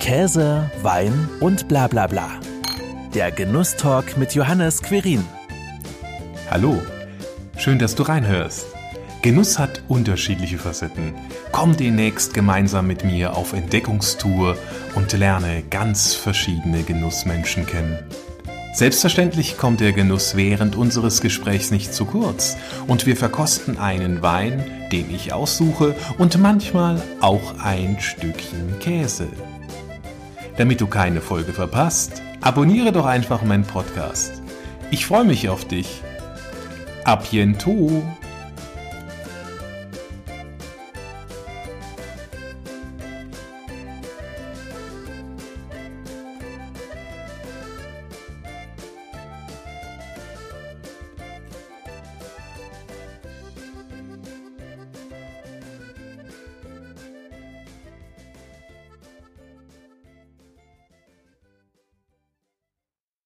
Käse, Wein und bla bla bla. Der Genusstalk mit Johannes Querin. Hallo, schön, dass du reinhörst. Genuss hat unterschiedliche Facetten. Komm demnächst gemeinsam mit mir auf Entdeckungstour und lerne ganz verschiedene Genussmenschen kennen. Selbstverständlich kommt der Genuss während unseres Gesprächs nicht zu kurz und wir verkosten einen Wein, den ich aussuche und manchmal auch ein Stückchen Käse. Damit du keine Folge verpasst, abonniere doch einfach meinen Podcast. Ich freue mich auf dich. A bientôt!